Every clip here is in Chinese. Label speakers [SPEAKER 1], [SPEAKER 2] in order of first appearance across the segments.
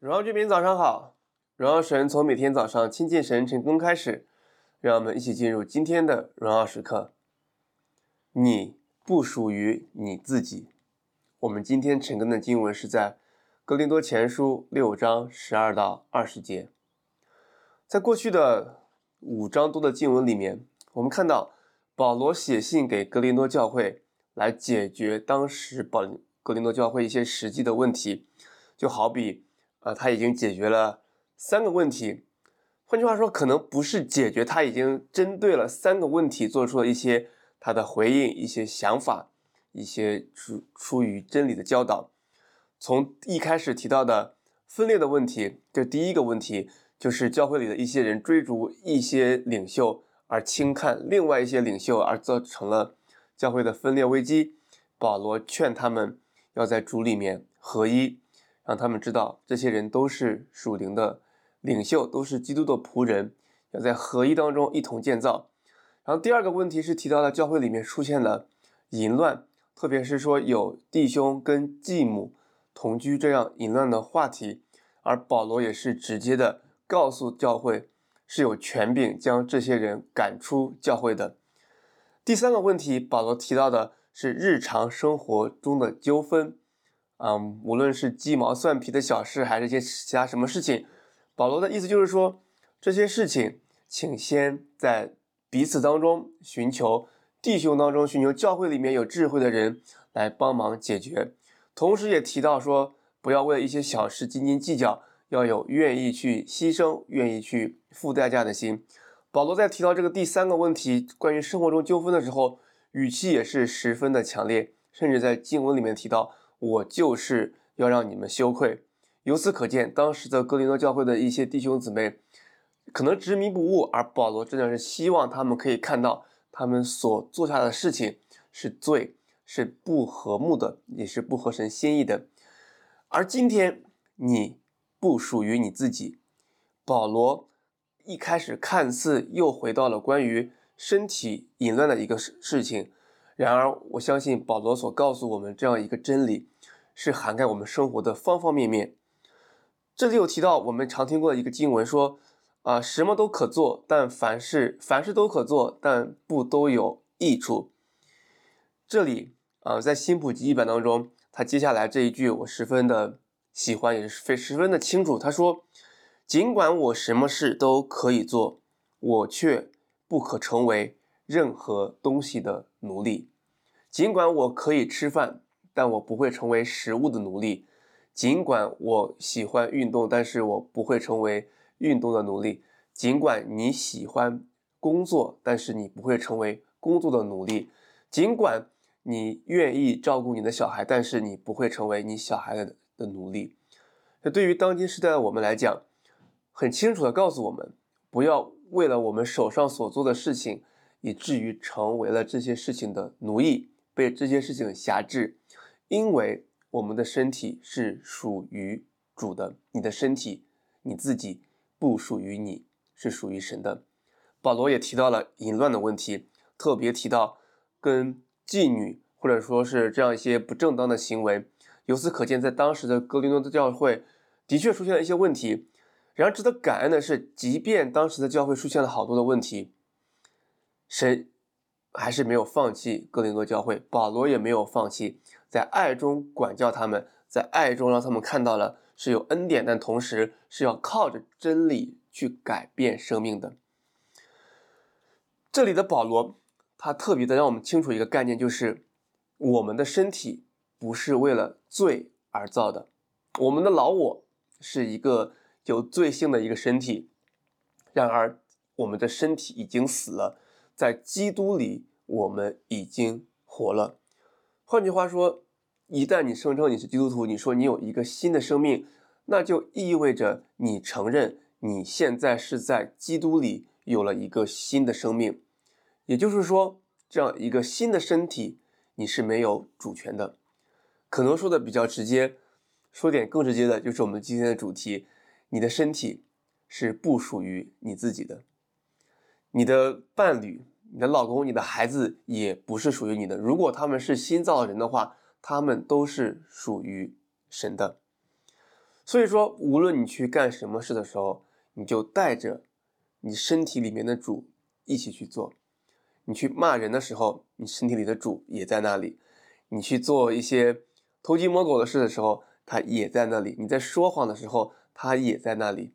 [SPEAKER 1] 荣耀居民早上好，荣耀神从每天早上亲近神晨功开始，让我们一起进入今天的荣耀时刻。你不属于你自己。我们今天晨更的经文是在格林多前书六章十二到二十节。在过去的五章多的经文里面，我们看到保罗写信给格林多教会，来解决当时保格林多教会一些实际的问题，就好比。啊，他已经解决了三个问题。换句话说，可能不是解决，他已经针对了三个问题做出了一些他的回应、一些想法、一些出出于真理的教导。从一开始提到的分裂的问题，这第一个问题就是教会里的一些人追逐一些领袖而轻看另外一些领袖，而造成了教会的分裂危机。保罗劝他们要在主里面合一。让他们知道，这些人都是属灵的领袖，都是基督的仆人，要在合一当中一同建造。然后第二个问题是提到了教会里面出现了淫乱，特别是说有弟兄跟继母同居这样淫乱的话题，而保罗也是直接的告诉教会是有权柄将这些人赶出教会的。第三个问题，保罗提到的是日常生活中的纠纷。嗯，无论是鸡毛蒜皮的小事，还是一些其他什么事情，保罗的意思就是说，这些事情，请先在彼此当中寻求弟兄当中寻求教会里面有智慧的人来帮忙解决。同时也提到说，不要为了一些小事斤斤计较，要有愿意去牺牲、愿意去付代价的心。保罗在提到这个第三个问题，关于生活中纠纷的时候，语气也是十分的强烈，甚至在经文里面提到。我就是要让你们羞愧。由此可见，当时的哥林多教会的一些弟兄姊妹可能执迷不悟，而保罗真的是希望他们可以看到，他们所做下的事情是罪，是不和睦的，也是不合神心意的。而今天你不属于你自己。保罗一开始看似又回到了关于身体淫乱的一个事事情。然而，我相信保罗所告诉我们这样一个真理，是涵盖我们生活的方方面面。这里有提到我们常听过的一个经文，说：“啊，什么都可做，但凡事凡事都可做，但不都有益处。”这里啊，在新普及译本当中，他接下来这一句我十分的喜欢，也是非十分的清楚。他说：“尽管我什么事都可以做，我却不可成为任何东西的奴隶。”尽管我可以吃饭，但我不会成为食物的奴隶；尽管我喜欢运动，但是我不会成为运动的奴隶；尽管你喜欢工作，但是你不会成为工作的奴隶；尽管你愿意照顾你的小孩，但是你不会成为你小孩的的奴隶。这对于当今时代的我们来讲，很清楚的告诉我们：不要为了我们手上所做的事情，以至于成为了这些事情的奴役。被这些事情辖制，因为我们的身体是属于主的，你的身体你自己不属于你，是属于神的。保罗也提到了淫乱的问题，特别提到跟妓女或者说是这样一些不正当的行为。由此可见，在当时的哥林多的教会的确出现了一些问题。然而，值得感恩的是，即便当时的教会出现了好多的问题，神。还是没有放弃哥林多教会，保罗也没有放弃，在爱中管教他们，在爱中让他们看到了是有恩典，但同时是要靠着真理去改变生命的。这里的保罗，他特别的让我们清楚一个概念，就是我们的身体不是为了罪而造的，我们的老我是一个有罪性的一个身体，然而我们的身体已经死了。在基督里，我们已经活了。换句话说，一旦你声称你是基督徒，你说你有一个新的生命，那就意味着你承认你现在是在基督里有了一个新的生命。也就是说，这样一个新的身体，你是没有主权的。可能说的比较直接，说点更直接的，就是我们今天的主题：你的身体是不属于你自己的，你的伴侣。你的老公、你的孩子也不是属于你的。如果他们是新造人的话，他们都是属于神的。所以说，无论你去干什么事的时候，你就带着你身体里面的主一起去做。你去骂人的时候，你身体里的主也在那里；你去做一些偷鸡摸狗的事的时候，他也在那里；你在说谎的时候，他也在那里。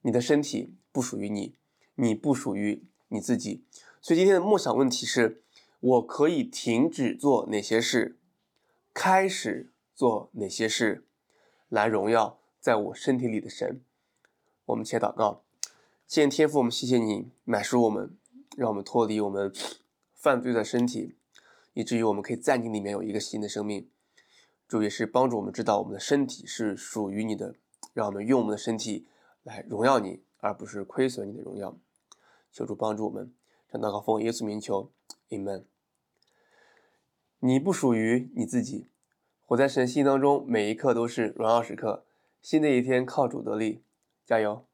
[SPEAKER 1] 你的身体不属于你，你不属于你自己。所以今天的默想问题是：我可以停止做哪些事，开始做哪些事，来荣耀在我身体里的神？我们且祷告，谢谢天父，我们谢谢你买赎我们，让我们脱离我们犯罪的身体，以至于我们可以在你里面有一个新的生命。主也是帮助我们知道我们的身体是属于你的，让我们用我们的身体来荣耀你，而不是亏损你的荣耀。求主帮助我们。这祷告奉耶稣名求，Amen。你不属于你自己，活在神心当中，每一刻都是荣耀时刻。新的一天靠主得力，加油。